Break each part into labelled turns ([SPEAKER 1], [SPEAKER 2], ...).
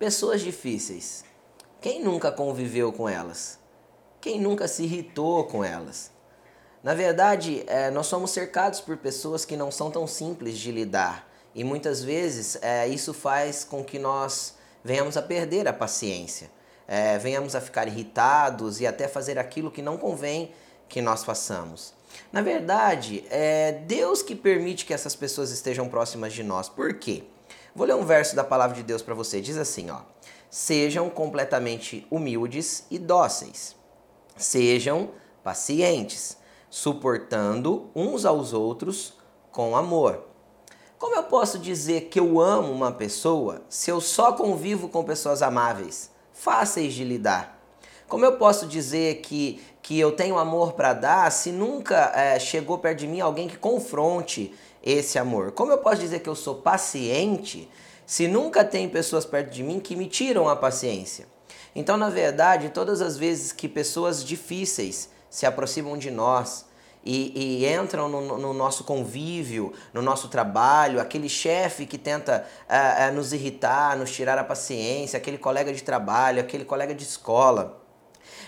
[SPEAKER 1] Pessoas difíceis. Quem nunca conviveu com elas? Quem nunca se irritou com elas? Na verdade, é, nós somos cercados por pessoas que não são tão simples de lidar e muitas vezes é, isso faz com que nós venhamos a perder a paciência, é, venhamos a ficar irritados e até fazer aquilo que não convém que nós façamos. Na verdade, é Deus que permite que essas pessoas estejam próximas de nós. Por quê? Vou ler um verso da palavra de Deus para você. Diz assim, ó: Sejam completamente humildes e dóceis. Sejam pacientes, suportando uns aos outros com amor. Como eu posso dizer que eu amo uma pessoa se eu só convivo com pessoas amáveis, fáceis de lidar? Como eu posso dizer que, que eu tenho amor para dar se nunca é, chegou perto de mim alguém que confronte esse amor? Como eu posso dizer que eu sou paciente se nunca tem pessoas perto de mim que me tiram a paciência? Então, na verdade, todas as vezes que pessoas difíceis se aproximam de nós, e, e, entram no, no, nosso convívio, no nosso trabalho, aquele chefe que tenta uh, uh, nos irritar, nos tirar a paciência, aquele colega de trabalho, aquele colega de escola.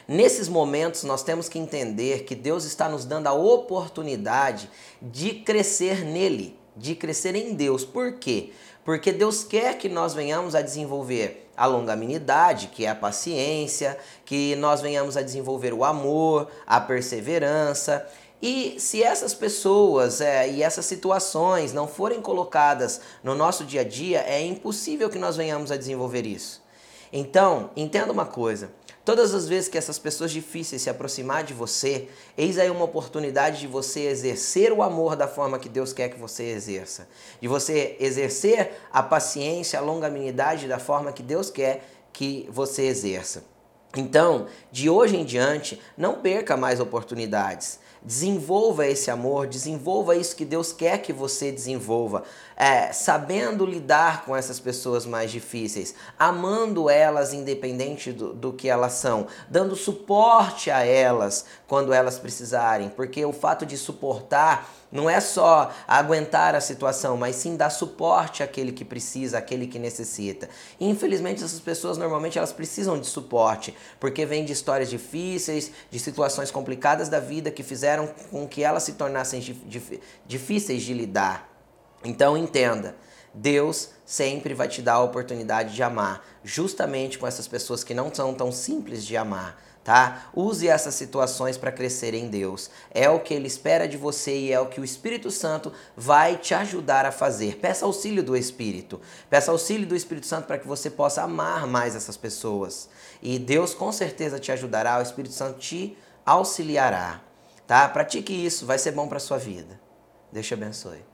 [SPEAKER 1] Nesses momentos, nós temos que entender que Deus está nos dando a oportunidade de crescer nele, de crescer em Deus. Por quê? Porque Deus quer que nós venhamos a desenvolver a longanimidade, que é a paciência, que nós venhamos a desenvolver o amor, a perseverança. E se essas pessoas é, e essas situações não forem colocadas no nosso dia a dia, é impossível que nós venhamos a desenvolver isso. Então, entenda uma coisa: Todas as vezes que essas pessoas difíceis se aproximar de você, eis aí uma oportunidade de você exercer o amor da forma que Deus quer que você exerça. De você exercer a paciência, a longanimidade da forma que Deus quer que você exerça. Então, de hoje em diante, não perca mais oportunidades. Desenvolva esse amor, desenvolva isso que Deus quer que você desenvolva, é, sabendo lidar com essas pessoas mais difíceis, amando elas independente do, do que elas são, dando suporte a elas quando elas precisarem, porque o fato de suportar não é só aguentar a situação, mas sim dar suporte àquele que precisa, àquele que necessita. Infelizmente, essas pessoas normalmente elas precisam de suporte, porque vêm de histórias difíceis, de situações complicadas da vida que fizeram com que elas se tornassem difíceis de lidar. Então, entenda. Deus sempre vai te dar a oportunidade de amar, justamente com essas pessoas que não são tão simples de amar tá? Use essas situações para crescer em Deus. É o que ele espera de você e é o que o Espírito Santo vai te ajudar a fazer. Peça auxílio do Espírito. Peça auxílio do Espírito Santo para que você possa amar mais essas pessoas. E Deus com certeza te ajudará, o Espírito Santo te auxiliará, tá? Pratique isso, vai ser bom para sua vida. Deus te abençoe.